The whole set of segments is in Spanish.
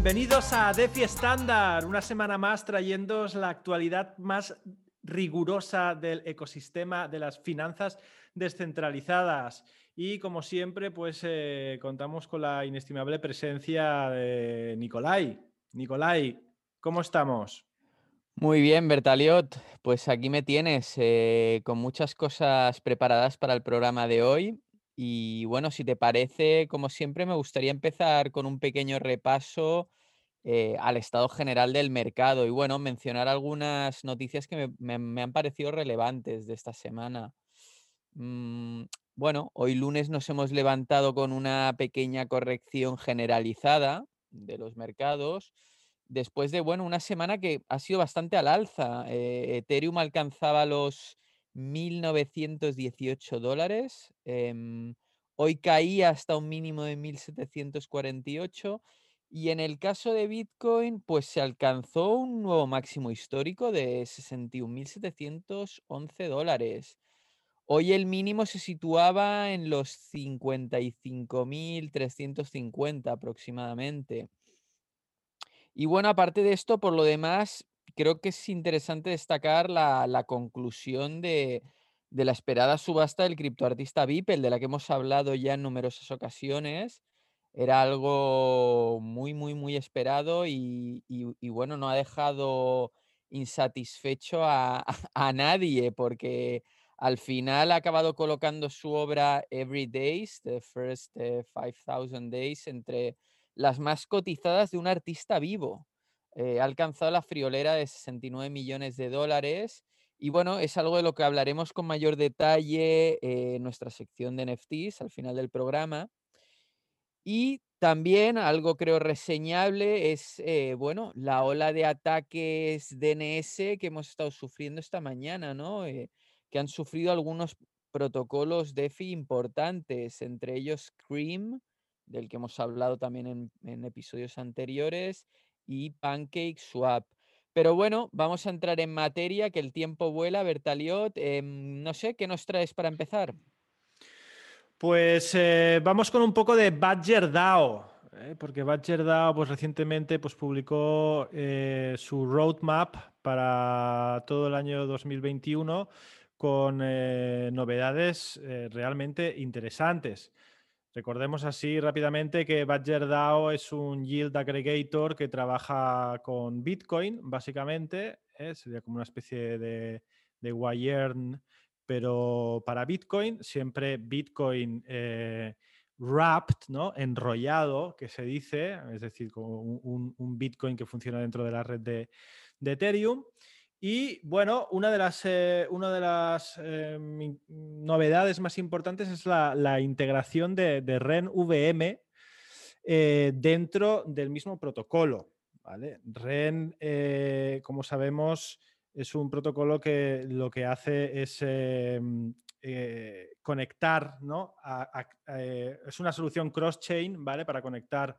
Bienvenidos a DeFi Standard, una semana más trayéndoos la actualidad más rigurosa del ecosistema de las finanzas descentralizadas. Y como siempre, pues eh, contamos con la inestimable presencia de Nicolai. Nicolai, ¿cómo estamos? Muy bien, Bertaliot. Pues aquí me tienes eh, con muchas cosas preparadas para el programa de hoy. Y bueno, si te parece, como siempre, me gustaría empezar con un pequeño repaso eh, al estado general del mercado y bueno, mencionar algunas noticias que me, han parecido relevantes de esta semana. Mm, bueno, hoy lunes nos hemos levantado con una pequeña corrección generalizada de los mercados después de, bueno, una semana que ha sido bastante al alza. Eh, Ethereum alcanzaba los 1.918 dólares. Em, hoy caía hasta un mínimo de 1.748. Y en el caso de Bitcoin, pues se alcanzó un nuevo máximo histórico de 61.711 dólares. Hoy el mínimo se situaba en los 55.350 aproximadamente. Y bueno, aparte de esto, por lo demás, creo que es interesante destacar la, conclusión de, la esperada subasta del criptoartista Beeple, de la que hemos hablado ya en numerosas ocasiones. Era algo muy, muy, muy esperado y, bueno, no ha dejado insatisfecho a, a, nadie porque al final ha acabado colocando su obra Every Days, The First 5000 Days, entre las más cotizadas de un artista vivo. Eh, ha alcanzado la friolera de 69 millones de dólares. Y bueno, es algo de lo que hablaremos con mayor detalle en nuestra sección de NFTs al final del programa. Y también algo creo reseñable es, eh, bueno, la ola de ataques DNS que hemos estado sufriendo esta mañana, ¿no? Eh, que han sufrido algunos protocolos DeFi importantes, entre ellos Cream, del que hemos hablado también en, episodios anteriores, y Pancake Swap. Pero bueno, vamos a entrar en materia, que el tiempo vuela, Bertaliot. Em, no sé, ¿qué nos traes para empezar? Pues eh, vamos con un poco de Badger DAO, ¿eh? porque Badger DAO pues, recientemente pues, publicó eh, su roadmap para todo el año 2021 con novedades realmente interesantes. Recordemos así rápidamente que Badger DAO es un yield aggregator que trabaja con Bitcoin, básicamente. Sería como una especie de, de pero para Bitcoin, siempre Bitcoin eh, wrapped, ¿no? enrollado, que se dice, es decir, como un, Bitcoin que funciona dentro de la red de, de Ethereum. Y bueno, una de las, eh, una de las em, novedades más importantes es la, integración de, REN VM eh, dentro del mismo protocolo. REN, eh, como sabemos, es un protocolo que lo que hace es em, conectar, ¿no? es una solución cross-chain, ¿vale? Para conectar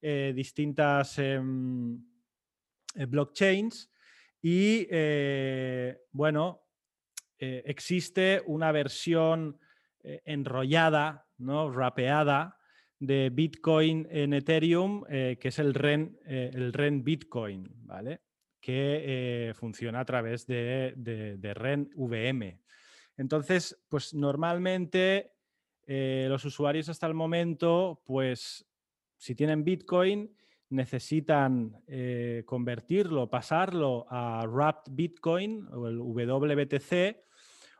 distintas em, blockchains y eh, bueno, eh, existe una versión eh, enrollada, ¿no? rapeada de Bitcoin en Ethereum, que es el REN, el REN Bitcoin, ¿vale? Que funciona a través de, de, REN VM. Entonces, pues normalmente los usuarios hasta el momento, pues si tienen Bitcoin, necesitan eh, convertirlo, pasarlo a Wrapped Bitcoin o el WBTC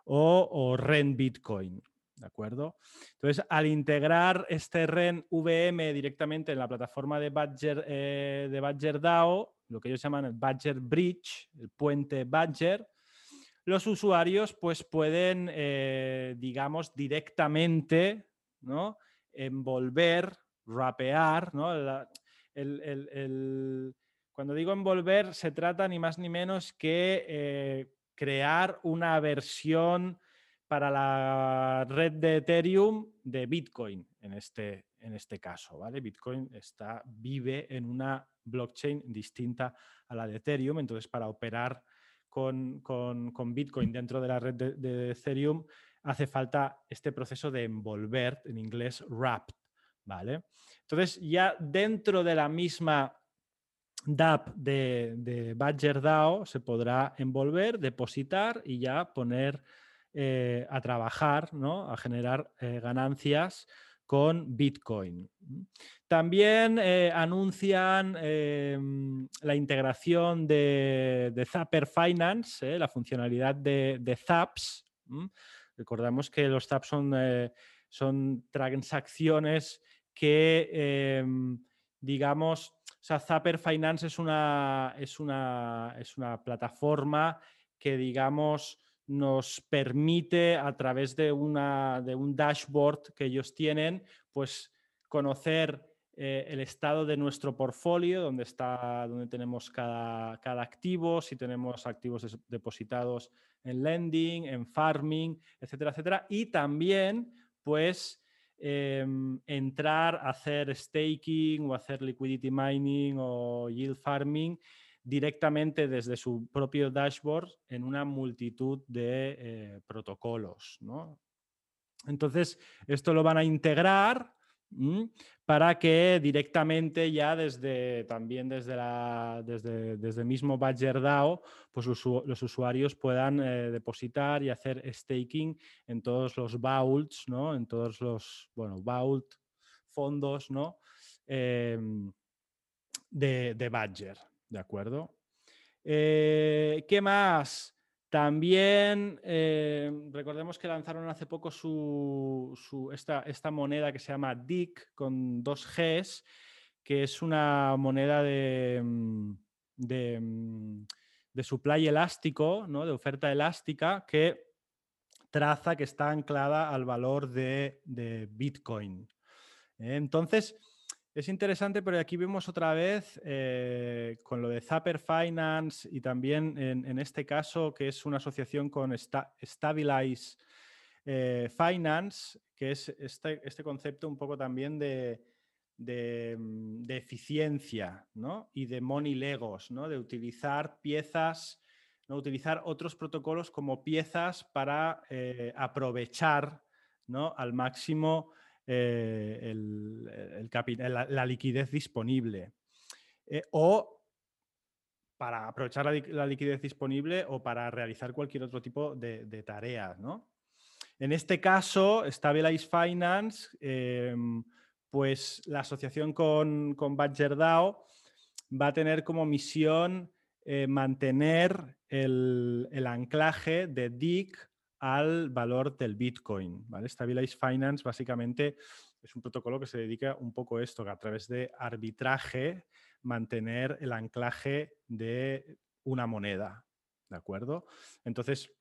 o, REN Bitcoin. ¿De acuerdo? Entonces, al integrar este REN VM directamente en la plataforma de Badger, eh, de Badger DAO, lo que ellos llaman el Badger Bridge, el puente Badger, los usuarios pues pueden, eh, digamos, directamente ¿no? envolver, rapear, ¿no? cuando digo envolver, se trata ni más ni menos que eh, crear una versión para la red de Ethereum de Bitcoin en este, en este caso. ¿vale? Bitcoin está, vive en una blockchain distinta a la de Ethereum, entonces para operar con, Bitcoin dentro de la red de, Ethereum hace falta este proceso de envolver, en inglés wrapped. ¿vale? Entonces, ya dentro de la misma DApp de, de Badger DAO se podrá envolver, depositar y ya poner eh, a trabajar, ¿no? a generar eh, ganancias con Bitcoin. También eh, anuncian em, la integración de, Zapper Finance, la funcionalidad de, Zaps. Recordamos que los Zaps son, son transacciones que, em, digamos, Zapper Finance es una, es una, es una plataforma que, digamos, nos permite a través de, una, de un dashboard que ellos tienen, pues conocer eh, el estado de nuestro portfolio, donde, está, donde tenemos cada, cada activo, si tenemos activos depositados en lending, en farming, etcétera, etcétera. Y también, pues, Em, entrar a hacer staking o hacer liquidity mining o yield farming directamente desde su propio dashboard en una multitud de eh, protocolos. Entonces, esto lo van a integrar para que directamente ya desde también desde la desde, desde mismo Badger DAO pues los, usuarios puedan eh, depositar y hacer staking en todos los vaults no en todos los bueno vault fondos no em, de, de Badger de acuerdo eh, qué más también eh, recordemos que lanzaron hace poco su, esta, moneda que se llama DIC con dos Gs, que es una moneda de, mm, mm, de, supply elástico, ¿no? de oferta elástica, que traza que está anclada al valor de, Bitcoin. ¿eh? entonces, es interesante, pero aquí vemos otra vez eh, con lo de Zapper Finance y también en, este caso que es una asociación con Stabilize eh, Finance, que es este, este, concepto un poco también de, mm, eficiencia y de money legos, ¿no? de utilizar piezas, ¿no? utilizar otros protocolos como piezas para eh, aprovechar ¿no? al máximo eh, la, liquidez disponible. Eh, o para aprovechar la, liquidez disponible o para realizar cualquier otro tipo de, tareas. En este caso, Stabilize Finance, em, pues la asociación con, con Badger va a tener como misión eh, mantener el, el, anclaje de DIC al valor del Bitcoin. ¿vale? Stabilize Finance básicamente es un protocolo que se dedica un poco a esto, que a través de arbitraje mantener el anclaje de una moneda. ¿De acuerdo? Entonces,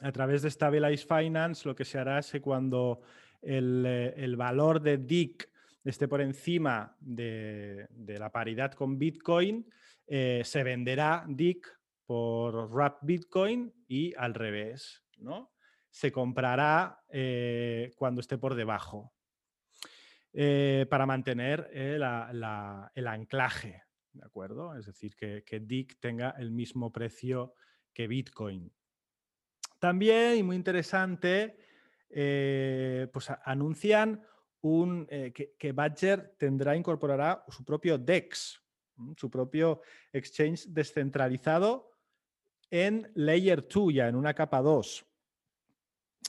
a través de Stabilize Finance lo que se hará es que cuando el, eh, valor de DIC esté por encima de, la paridad con Bitcoin, eh, se venderá DIC por Wrap Bitcoin y al revés. ¿No? Se comprará eh, cuando esté por debajo eh, para mantener eh, el anclaje, ¿de acuerdo? Es decir, que, que DIC tenga el mismo precio que Bitcoin. También, y muy interesante, pues anuncian un, que, que, Badger tendrá, incorporará su propio DEX, su propio exchange descentralizado en Layer 2, ya en una capa 2.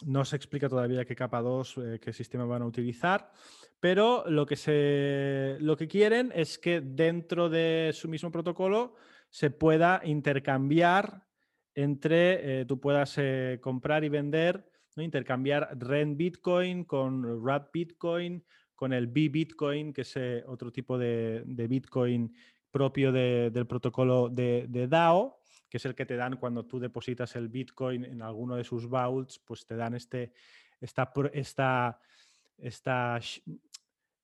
No se explica todavía qué capa 2, eh, qué sistema van a utilizar, pero lo que, se, lo que quieren es que dentro de su mismo protocolo se pueda intercambiar entre, eh, tú puedas eh, comprar y vender, intercambiar REN Bitcoin con RAP Bitcoin, con el B Bitcoin, que es otro tipo de, Bitcoin propio del protocolo de, de DAO que es el que te dan cuando tú depositas el Bitcoin en alguno de sus vaults, pues te dan este, esta, esta, esta,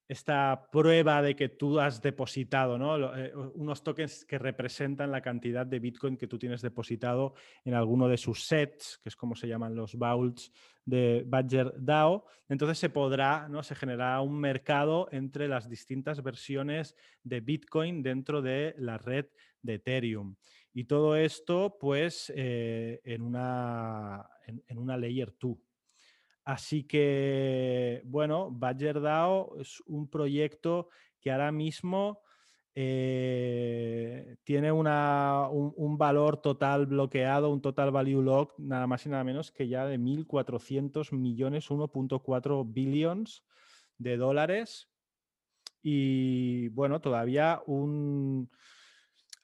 esta prueba de que tú has depositado, ¿no? Eh, unos tokens que representan la cantidad de Bitcoin que tú tienes depositado en alguno de sus sets, que es como se llaman los vaults de Badger DAO. Entonces se podrá, ¿no? Se generará un mercado entre las distintas versiones de Bitcoin dentro de la red de Ethereum. Y todo esto, pues, eh, en, una, en, una Layer 2. Así que, bueno, Badger DAO es un proyecto que ahora mismo eh, tiene una, un, valor total bloqueado, un total value lock, nada más y nada menos que ya de 1.400 millones, 1.4 billions de dólares. Y bueno, todavía un...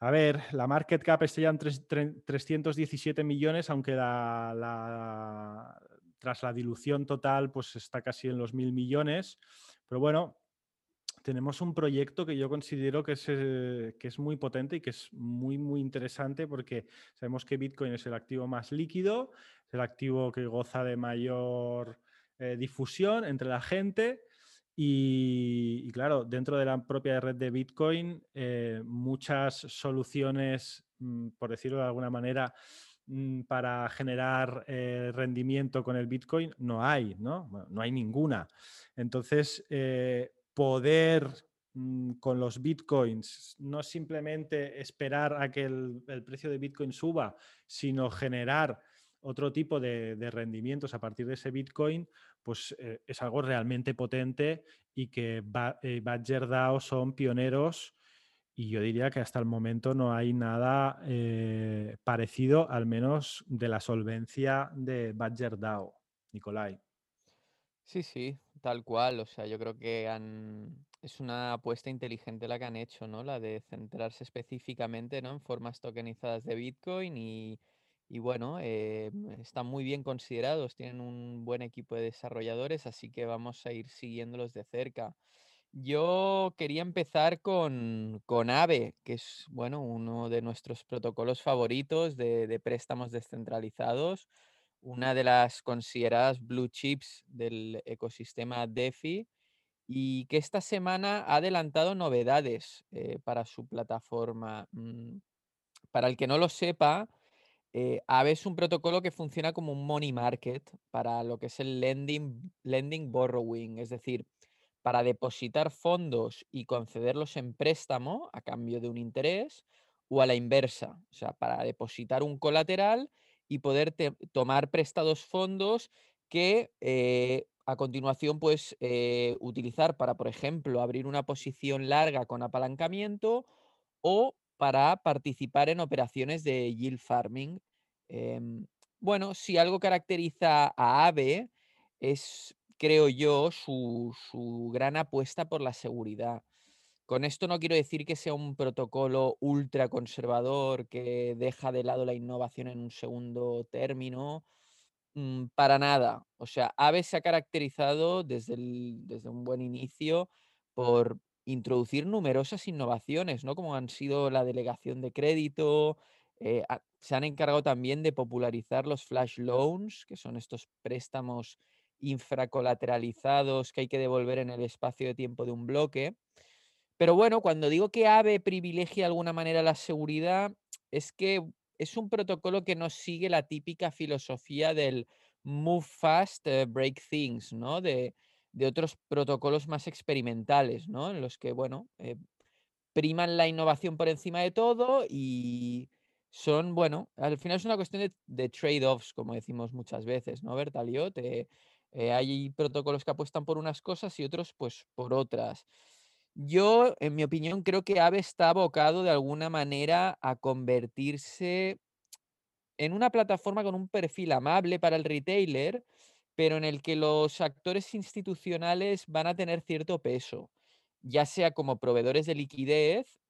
A ver, la market cap está en 317 millones, aunque la, tras la dilución total pues está casi en los mil millones. Pero bueno, tenemos un proyecto que yo considero que es, eh, que es muy potente y que es muy, muy interesante porque sabemos que Bitcoin es el activo más líquido, es el activo que goza de mayor eh, difusión entre la gente. Y, claro, dentro de la propia red de Bitcoin, eh, muchas soluciones, mm, por decirlo de alguna manera, mm, para generar rendimiento con el Bitcoin no hay, ¿no? no hay ninguna. Entonces, poder mm, con los bitcoins, no simplemente esperar a que el, precio de bitcoin suba, sino generar otro tipo de, rendimientos a partir de ese bitcoin, pues eh, es algo realmente potente y que eh, Badger DAO son pioneros y yo diría que hasta el momento no hay nada eh, parecido, al menos de la solvencia de Badger DAO, Nicolai. Sí, sí, tal cual. O sea, yo creo que es una apuesta inteligente la que han hecho, ¿no? La de centrarse específicamente, ¿no? En formas tokenizadas de Bitcoin y, y bueno, eh, están muy bien considerados, tienen un buen equipo de desarrolladores, así que vamos a ir siguiéndolos de cerca. Yo quería empezar con, con AVE, que es, bueno, uno de nuestros protocolos favoritos de, préstamos descentralizados una de las consideradas blue chips del ecosistema DeFi y que esta semana ha adelantado novedades eh, para su plataforma. Mm, para el que no lo sepa, eh, es un protocolo que funciona como un money market para lo que es el lending, lending borrowing, es decir, para depositar fondos y concederlos en préstamo a cambio de un interés o a la inversa, o sea, para depositar un colateral y poder tomar prestados fondos que eh, a continuación puedes eh, utilizar para, por ejemplo, abrir una posición larga con apalancamiento o para participar en operaciones de yield farming. Em, bueno, si algo caracteriza a AVE es, creo yo, su, gran apuesta por la seguridad. Con esto no quiero decir que sea un protocolo ultra conservador que deja de lado la innovación en un segundo término. Mm, para nada. O sea, AVE se ha caracterizado desde, desde un buen inicio por introducir numerosas innovaciones, ¿no? Como han sido la delegación de crédito, eh, se han encargado también de popularizar los flash loans, que son estos préstamos infracolateralizados que hay que devolver en el espacio de tiempo de un bloque. Pero bueno, cuando digo que AVE privilegia de alguna manera la seguridad, es que es un protocolo que no sigue la típica filosofía del move fast, eh, break things, ¿no? De, otros protocolos más experimentales, ¿no? En los que, bueno, eh, priman la innovación por encima de todo y son, bueno, al final es una cuestión de, trade-offs, como decimos muchas veces, ¿no, Bertalio? Eh, hay protocolos que apuestan por unas cosas y otros, pues, por otras. Yo, en mi opinión, creo que Aave está abocado de alguna manera a convertirse en una plataforma con un perfil amable para el retailer, pero en el que los actores institucionales van a tener cierto peso, ya sea como proveedores de liquidez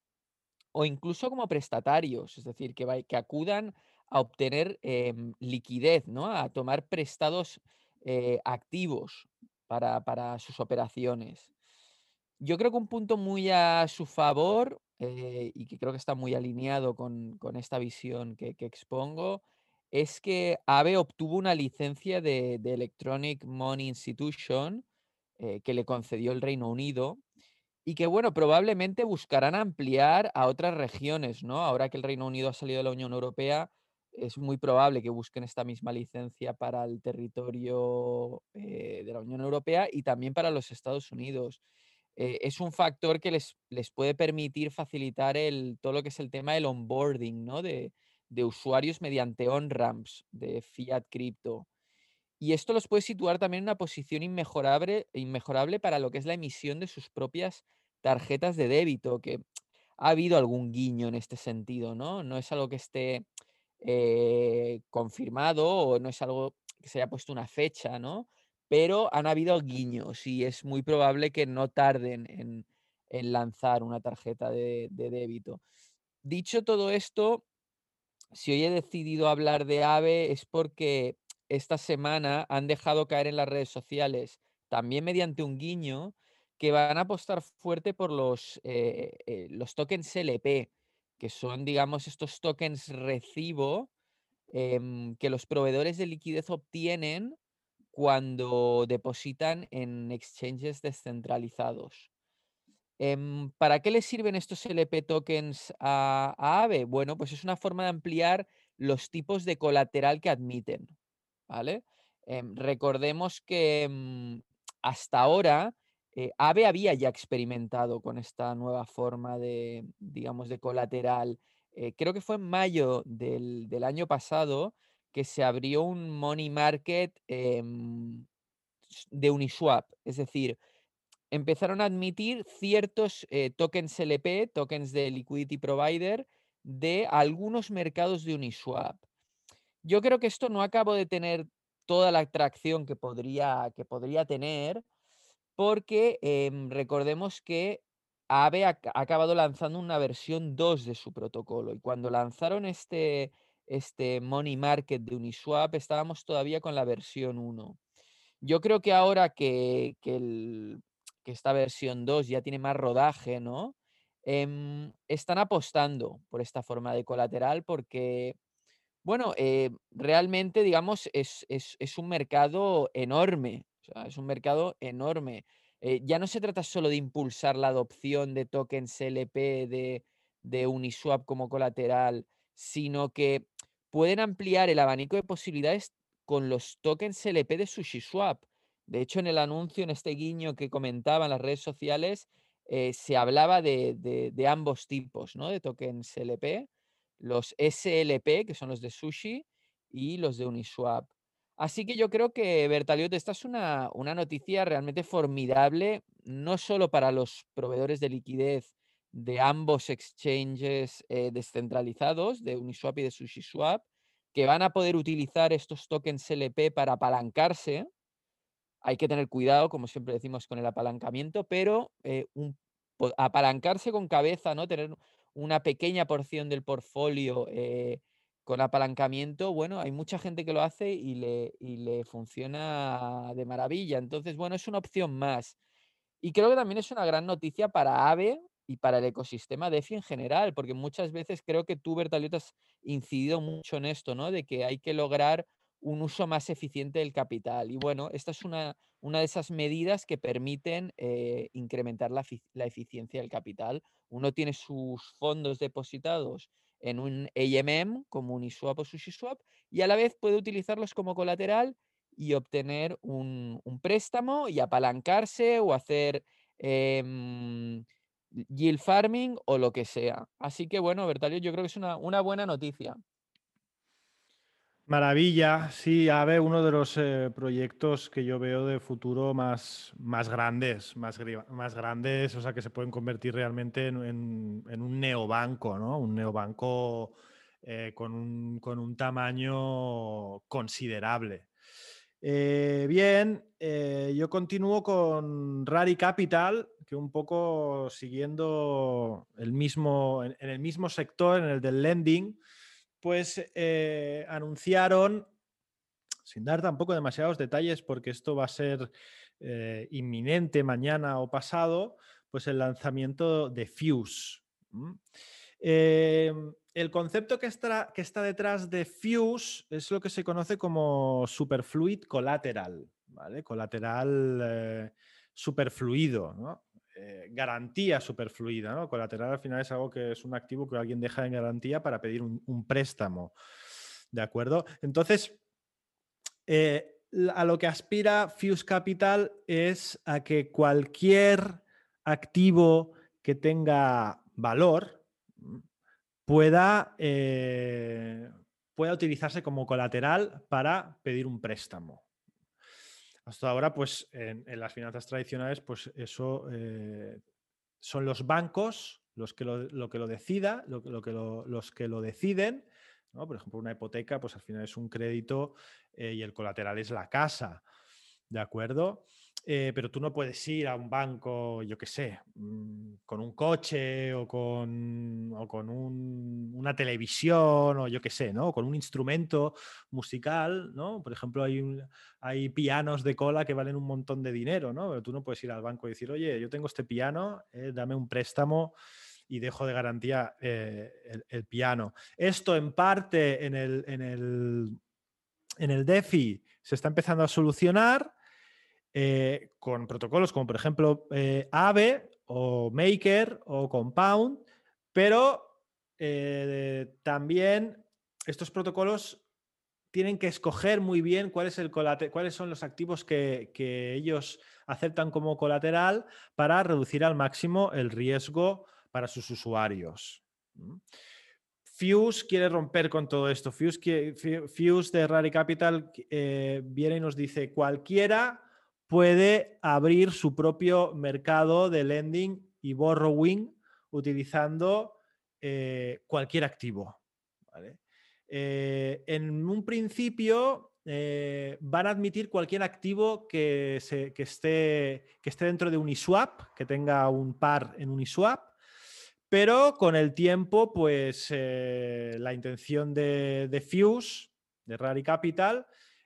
o incluso como prestatarios, es decir, que, acudan a obtener em, liquidez, ¿no? a tomar prestados eh, activos para, para sus operaciones. Yo creo que un punto muy a su favor, eh, y que creo que está muy alineado con, esta visión que, expongo, es que AVE obtuvo una licencia de, Electronic Money Institution eh, que le concedió el Reino Unido y que, bueno, probablemente buscarán ampliar a otras regiones, ¿no? Ahora que el Reino Unido ha salido de la Unión Europea, es muy probable que busquen esta misma licencia para el territorio eh, de la Unión Europea y también para los Estados Unidos. Eh, es un factor que les, les puede permitir facilitar el, todo lo que es el tema del onboarding ¿no? de, usuarios mediante on-ramps de fiat cripto. Y esto los puede situar también en una posición inmejorable, inmejorable para lo que es la emisión de sus propias tarjetas de débito, que ha habido algún guiño en este sentido, ¿no? No es algo que esté eh, confirmado o no es algo que se haya puesto una fecha, ¿no? Pero han habido guiños y es muy probable que no tarden en, lanzar una tarjeta de, débito. Dicho todo esto, si hoy he decidido hablar de AVE es porque esta semana han dejado caer en las redes sociales, también mediante un guiño, que van a apostar fuerte por los, eh, eh, los tokens LP, que son, digamos, estos tokens recibo em, que los proveedores de liquidez obtienen cuando depositan en exchanges descentralizados. Em, ¿Para qué les sirven estos LP tokens a, AVE? Bueno, pues es una forma de ampliar los tipos de colateral que admiten. ¿vale? Em, recordemos que em, hasta ahora eh, AVE había ya experimentado con esta nueva forma de, digamos, de colateral. Eh, creo que fue en mayo del, año pasado que se abrió un money market de Uniswap. Es decir, empezaron a admitir ciertos eh, tokens LP, tokens de liquidity provider, de algunos mercados de Uniswap. Yo creo que esto no acabo de tener toda la atracción que podría, que podría tener, porque em, recordemos que AVE ha, acabado lanzando una versión 2 de su protocolo y cuando lanzaron este, este Money Market de Uniswap estábamos todavía con la versión 1. Yo creo que ahora que, que, esta versión 2 ya tiene más rodaje, ¿no? Em, están apostando por esta forma de colateral porque bueno, eh, realmente, digamos, es, un mercado enorme, es un mercado enorme. Eh, ya no se trata solo de impulsar la adopción de tokens LP de, de Uniswap como colateral, sino que pueden ampliar el abanico de posibilidades con los tokens LP de SushiSwap. De hecho, en el anuncio, en este guiño que comentaba en las redes sociales, eh, se hablaba de, ambos tipos, ¿no? De tokens LP los SLP, que son los de Sushi, y los de Uniswap. Así que yo creo que, Bertaliot, esta es una, noticia realmente formidable, no solo para los proveedores de liquidez de ambos exchanges eh, descentralizados, de Uniswap y de SushiSwap, que van a poder utilizar estos tokens LP para apalancarse. Hay que tener cuidado, como siempre decimos, con el apalancamiento, pero eh, apalancarse con cabeza, ¿no? Tener una pequeña porción del portfolio eh, con apalancamiento, bueno, hay mucha gente que lo hace y le, y le funciona de maravilla. Entonces, bueno, es una opción más. Y creo que también es una gran noticia para AVE y para el ecosistema DeFi en general, porque muchas veces creo que tú, Bertaliot, has incidido mucho en esto, ¿no? De que hay que lograr un uso más eficiente del capital. Y bueno, esta es una, una de esas medidas que permiten eh, incrementar la, eficiencia del capital. Uno tiene sus fondos depositados en un AMM como Uniswap o SushiSwap y a la vez puede utilizarlos como colateral y obtener un, préstamo y apalancarse o hacer em, yield farming o lo que sea. Así que bueno, Bertalio, yo creo que es una, una buena noticia. Maravilla, sí, AVE, uno de los eh, proyectos que yo veo de futuro más, más grandes, más, grandes, o sea, que se pueden convertir realmente en, un neobanco, ¿no? Un neobanco eh, con, un, tamaño considerable. Eh, bien, yo continúo con Rari Capital, que un poco siguiendo el mismo, en el mismo sector, en el del lending, pues anunciaron, sin dar tampoco demasiados detalles porque esto va a ser eh, inminente mañana o pasado, pues el lanzamiento de Fuse. Eh, el concepto que está, detrás de Fuse es lo que se conoce como Superfluid Collateral, ¿vale? Colateral superfluido, ¿no? Eh, garantía superfluida, ¿no? Colateral al final es algo que es un activo que alguien deja en garantía para pedir un, préstamo. ¿De acuerdo? Entonces, eh, a lo que aspira Fuse Capital es a que cualquier activo que tenga valor pueda, eh, pueda utilizarse como colateral para pedir un préstamo. Hasta ahora, pues en, las finanzas tradicionales, pues eso eh, son los bancos los que lo, que lo decida, lo, que los que lo deciden, ¿no? por ejemplo, una hipoteca, pues al final es un crédito eh, y el colateral es la casa, ¿de acuerdo? Eh, pero tú no puedes ir a un banco, yo qué sé, mm, con un coche o con, con una televisión o yo qué sé, ¿no? con un instrumento musical, ¿no? Por ejemplo, hay, hay pianos de cola que valen un montón de dinero, ¿no? Pero tú no puedes ir al banco y decir, oye, yo tengo este piano, eh, dame un préstamo y dejo de garantía eh, el, piano. Esto en parte en el, en el, en el DeFi se está empezando a solucionar eh, con protocolos como por ejemplo eh, o Maker o Compound, pero eh, también estos protocolos tienen que escoger muy bien cuáles son los activos que, ellos aceptan como colateral para reducir al máximo el riesgo para sus usuarios. Fuse quiere romper con todo esto. Fuse, Fuse de Rally Capital viene y nos dice cualquiera puede abrir su propio mercado de lending y borrowing utilizando eh, cualquier activo. Eh, en un principio eh, van a admitir cualquier activo que, esté, que esté dentro de Uniswap, que tenga un par en Uniswap, pero con el tiempo, pues la intención de, Fuse, de Rally Capital,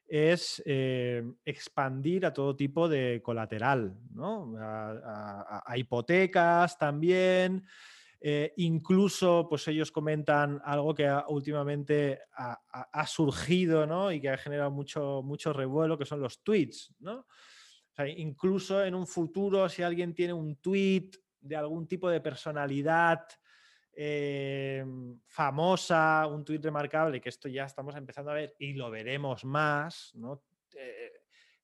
es eh, expandir a todo tipo de colateral, ¿no? a, hipotecas también. Eh, incluso, pues ellos comentan algo que últimamente ha, surgido ¿no? y que ha generado mucho, mucho revuelo, que son los tweets. ¿no? incluso en un futuro, si alguien tiene un tweet de algún tipo de personalidad Em, famosa, un tuit remarcable, que esto ya estamos empezando a ver y lo veremos más, ¿no? Eh,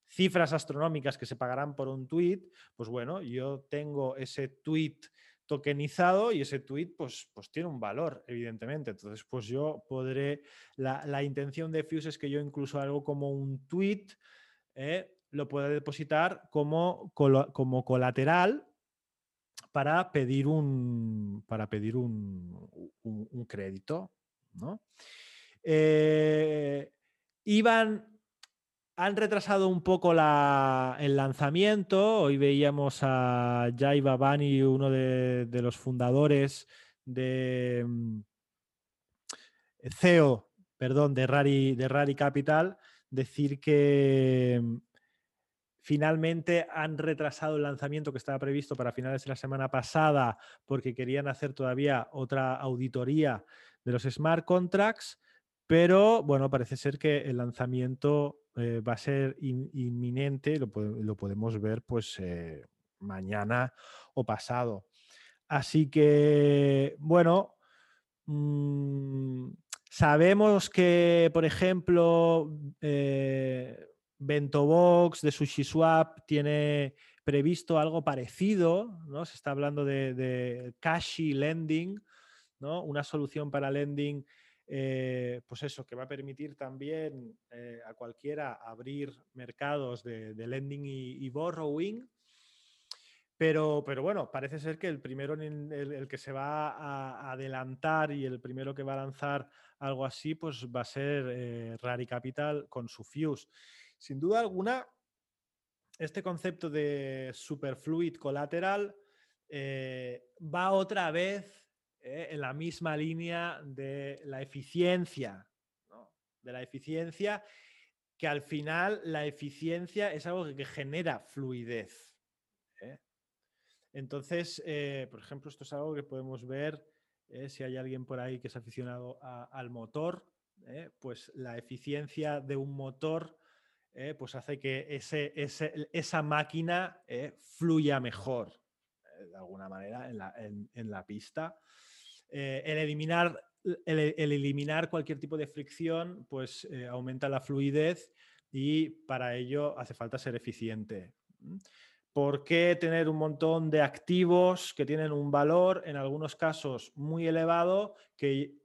cifras astronómicas que se pagarán por un tuit, pues bueno, yo tengo ese tweet tokenizado y ese tweet pues, pues tiene un valor, evidentemente. Entonces, pues yo podré, la, intención de Fuse es que yo incluso algo como un tweet eh, lo pueda depositar como, como colateral para pedir un, para pedir un, crédito. ¿no? Eh, iban, han retrasado un poco el lanzamiento. Hoy veíamos a Jai Babani, uno de, los fundadores de mm, CEO, perdón, de Rari, de Rari Capital, decir que Finalmente han retrasado el lanzamiento que estaba previsto para finales de la semana pasada porque querían hacer todavía otra auditoría de los smart contracts, pero bueno, parece ser que el lanzamiento eh, va a ser inminente, lo, podemos ver pues eh, mañana o pasado. Así que, bueno, mm, sabemos que, por ejemplo, eh, Bentobox de SushiSwap tiene previsto algo parecido, ¿no? Se está hablando de, de Cashi Lending, ¿no? Una solución para lending, eh, pues eso, que va a permitir también eh, a cualquiera abrir mercados de, lending y, borrowing. Pero, pero, bueno, parece ser que el primero, el, que se va a adelantar y el primero que va a lanzar algo así, pues va a ser eh, Rari Capital con su Fuse. Sin duda alguna, este concepto de superfluid collateral eh, va otra vez eh, en la misma línea de la eficiencia, de la eficiencia, que al final la eficiencia es algo que, genera fluidez. ¿eh? Entonces, por ejemplo, esto es algo que podemos ver si hay alguien por ahí que es aficionado al motor, pues la eficiencia de un motor eh, pues hace que esa máquina eh, fluya mejor, eh, de alguna manera, en la, pista. el, eliminar, el, eliminar cualquier tipo de fricción, pues aumenta la fluidez y para ello hace falta ser eficiente. ¿Por qué tener un montón de activos que tienen un valor, en algunos casos muy elevado, que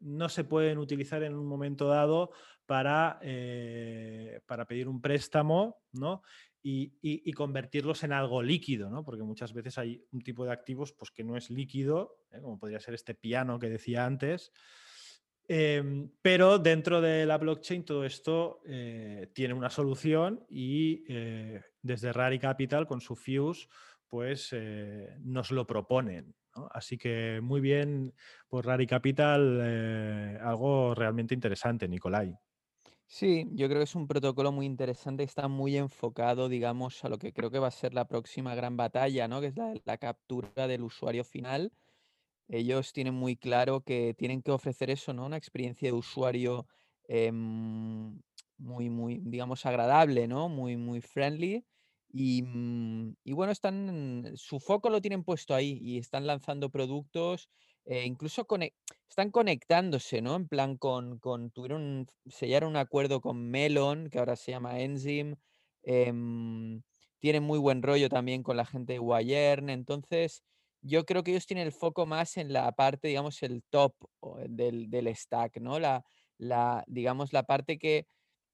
no se pueden utilizar en un momento dado para, eh, para pedir un préstamo, ¿no? y, convertirlos en algo líquido, ¿no? Porque muchas veces hay un tipo de activos pues, que no es líquido, ¿eh? como podría ser este piano que decía antes. Em, pero dentro de la blockchain todo esto eh, tiene una solución y desde Rari Capital con su Fuse pues nos lo proponen. Así que muy bien por Rari Capital, algo realmente interesante, Nicolai. Sí, yo creo que es un protocolo muy interesante, está muy enfocado, digamos, a lo que creo que va a ser la próxima gran batalla, ¿no? Que es la, captura del usuario final. Ellos tienen muy claro que tienen que ofrecer eso, ¿no? Una experiencia de usuario em, muy, muy, digamos, agradable, ¿no? Muy, muy friendly. Y, mm, y bueno, están, su foco lo tienen puesto ahí y están lanzando productos eh, incluso están conectándose, ¿no? En plan, con, con tuvieron, sellaron un acuerdo con Melon, que ahora se llama Enzyme. Em, tienen muy buen rollo también con la gente de Wayern. Entonces, yo creo que ellos tienen el foco más en la parte, digamos, el top del, del stack, ¿no? La, la, digamos, la parte que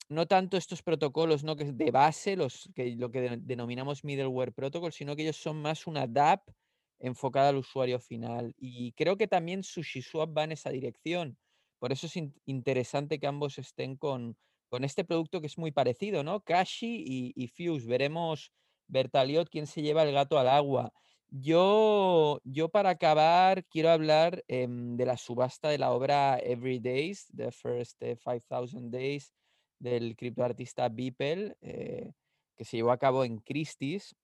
no tanto estos protocolos ¿no? que de base, los que, lo que denominamos middleware protocol, sino que ellos son más una DAP enfocada al usuario final. Y creo que también SushiSwap va en esa dirección. Por eso es interesante que ambos estén con, con este producto que es muy parecido, ¿no? Kashi y, Fuse. Veremos, Bertaliot, quién se lleva el gato al agua. Yo, yo para acabar, quiero hablar em, de la subasta de la obra Every Days, The First 5000 Days, del criptoartista Beeple, eh, que se llevó a cabo en Christie's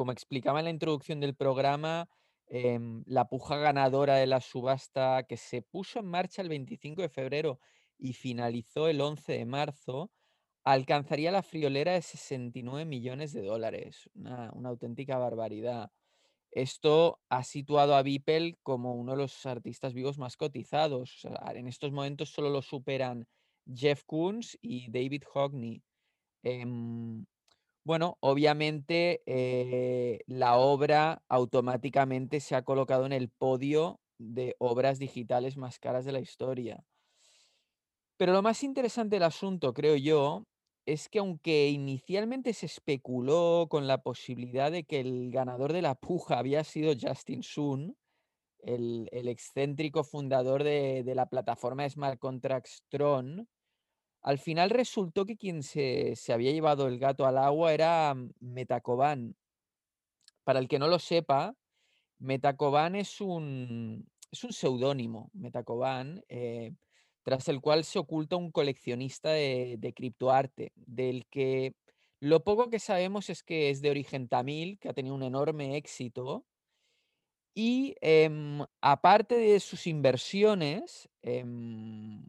como explicaba en la introducción del programa, em, la puja ganadora de la subasta que se puso en marcha el 25 de febrero y finalizó el 11 de marzo, alcanzaría la friolera de 69 millones de dólares, una, auténtica barbaridad. Esto ha situado a Beeple como uno de los artistas vivos más cotizados. en estos momentos solo lo superan Jeff Koons y David Hockney. Em, bueno, obviamente eh, la obra automáticamente se ha colocado en el podio de obras digitales más caras de la historia. Pero lo más interesante del asunto, creo yo, es que aunque inicialmente se especuló con la posibilidad de que el ganador de la puja había sido Justin Sun, el, excéntrico fundador de, de, la plataforma Smart Contracts Tron, al final resultó que quien se, había llevado el gato al agua era mm, Metacoban. Para el que no lo sepa, Metacoban es un, es un seudónimo, Metacoban, eh, tras el cual se oculta un coleccionista de, de criptoarte, del que lo poco que sabemos es que es de origen tamil, que ha tenido un enorme éxito. Y em, aparte de sus inversiones, em,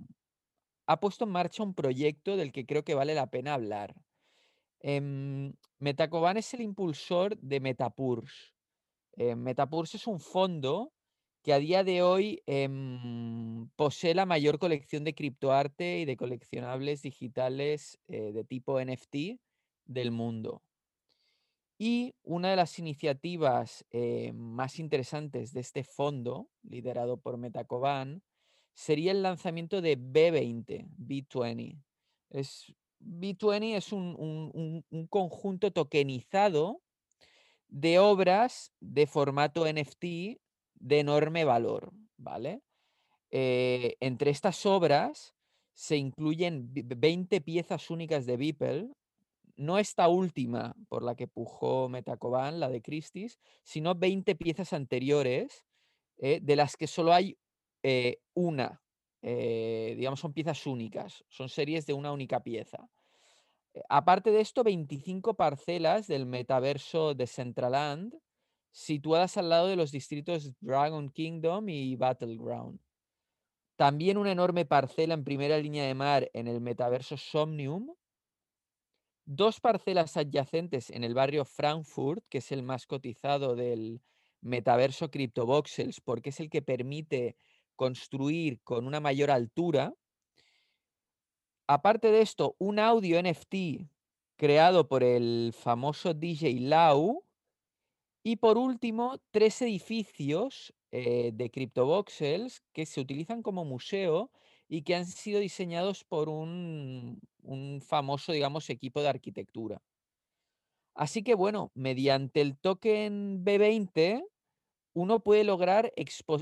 ha puesto en marcha un proyecto del que creo que vale la pena hablar. Em, Metacoban es el impulsor de Metapurs. Eh, Metapurs es un fondo que a día de hoy em, posee la mayor colección de criptoarte y de coleccionables digitales eh, de tipo NFT del mundo. Y una de las iniciativas eh, más interesantes de este fondo, liderado por Metacoban, sería el lanzamiento de B20, B20. Es, B20 es un, conjunto tokenizado de obras de formato NFT de enorme valor, ¿vale? Eh, entre estas obras se incluyen 20 piezas únicas de Beeple, no esta última por la que pujó Metacoban, la de Christie's, sino 20 piezas anteriores, eh, de las que solo hay eh, una, eh, digamos, son piezas únicas, son series de una única pieza. Eh, aparte de esto, 25 parcelas del metaverso de Centraland, situadas al lado de los distritos Dragon Kingdom y Battleground. También una enorme parcela en primera línea de mar en el metaverso Somnium. Dos parcelas adyacentes en el barrio Frankfurt, que es el más cotizado del metaverso CryptoVoxels, porque es el que permite construir con una mayor altura. Aparte de esto, un audio NFT creado por el famoso DJ Lau. Y por último, tres edificios eh, de CryptoVoxels que se utilizan como museo y que han sido diseñados por un, un famoso, digamos, equipo de arquitectura. Así que bueno, mediante el token B20 uno puede lograr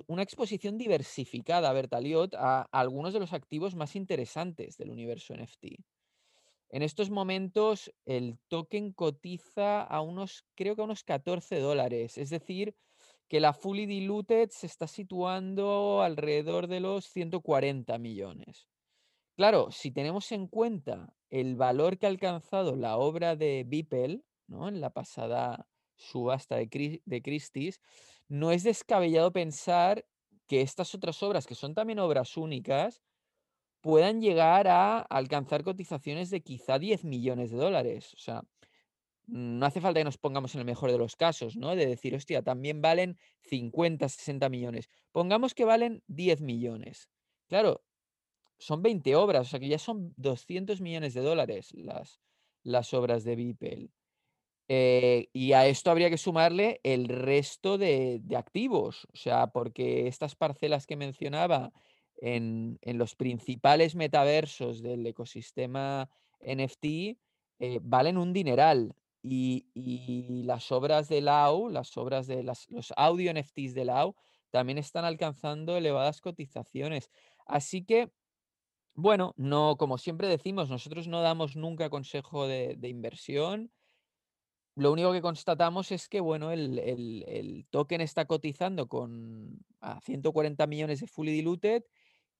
una exposición diversificada, Bertaliot, a, algunos de los activos más interesantes del universo NFT. En estos momentos el token cotiza a unos, creo que a unos 14 dólares, es decir, que la fully diluted se está situando alrededor de los 140 millones. Claro, si tenemos en cuenta el valor que ha alcanzado la obra de Beeple, ¿no? En la pasada subasta de Christie's, no es descabellado pensar que estas otras obras, que son también obras únicas, puedan llegar a alcanzar cotizaciones de quizá 10 millones de dólares. O sea, no hace falta que nos pongamos en el mejor de los casos, ¿no? De decir, hostia, también valen 50, 60 millones. Pongamos que valen 10 millones. Claro, son 20 obras, o sea que ya son 200 millones de dólares las, las obras de Beeple. Eh, y a esto habría que sumarle el resto de, activos, o sea, porque estas parcelas que mencionaba en, los principales metaversos del ecosistema NFT eh, valen un dineral. Y, las obras de Lau, las obras de los audio NFTs de Lau, también están alcanzando elevadas cotizaciones. Así que bueno, no, como siempre decimos, nosotros no damos nunca consejo de, inversión. Lo único que constatamos es que, bueno, el, token está cotizando con a 140 millones de fully diluted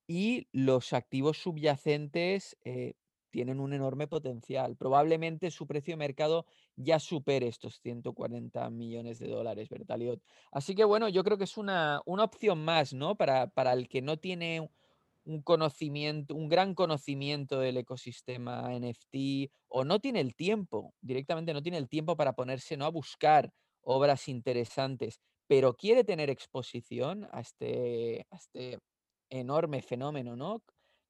y los activos subyacentes eh, tienen un enorme potencial. Probablemente su precio de mercado ya supere estos 140 millones de dólares, Bertaliot. Así que, bueno, yo creo que es una, una opción más, ¿no? Para, para el que no tiene un conocimiento, un gran conocimiento del ecosistema NFT o no tiene el tiempo, directamente no tiene el tiempo para ponerse ¿no? a buscar obras interesantes, pero quiere tener exposición a este, a este enorme fenómeno ¿no?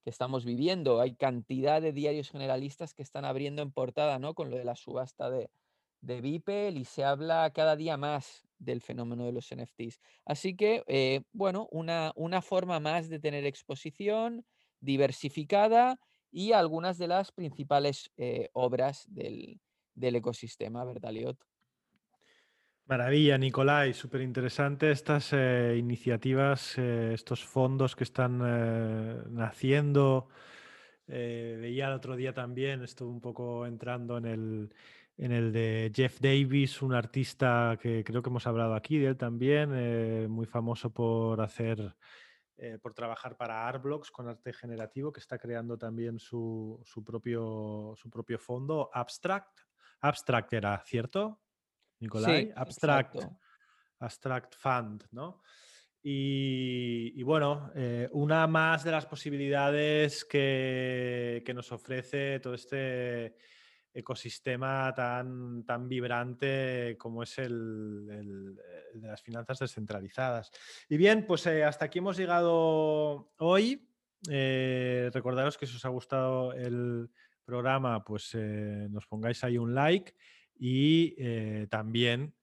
que estamos viviendo. Hay cantidad de diarios generalistas que están abriendo en portada ¿no? con lo de la subasta de, de Beeple y se habla cada día más del fenómeno de los NFTs. Así que, eh, bueno, una, una, forma más de tener exposición diversificada y algunas de las principales eh, obras del, del ecosistema, ¿verdad, Liot? Maravilla, Nicolai, súper interesante estas eh, iniciativas, estos fondos que están naciendo. veía el otro día también, estuve un poco entrando en el, en el de Jeff Davis, un artista que creo que hemos hablado aquí de él también, eh, muy famoso por hacer, eh, por trabajar para Artblocks con arte generativo, que está creando también su, propio, su propio fondo, Abstract. Abstract era, ¿cierto? Nicolai, Abstract, Abstract Fund, ¿no? Y, bueno, eh, una más de las posibilidades que, que nos ofrece todo este ecosistema tan, tan vibrante como es el, de las finanzas descentralizadas. Y bien, pues eh, hasta aquí hemos llegado hoy. Eh, recordaros que si os ha gustado el programa, pues eh, nos pongáis ahí un like y también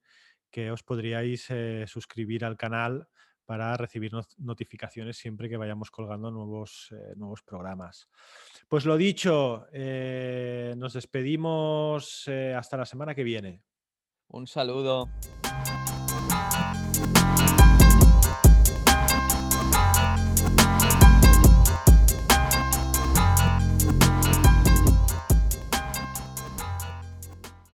que os podríais suscribir al canal para recibir notificaciones siempre que vayamos colgando nuevos, eh, nuevos programas. Pues lo dicho, eh, nos despedimos eh, hasta la semana que viene. Un saludo.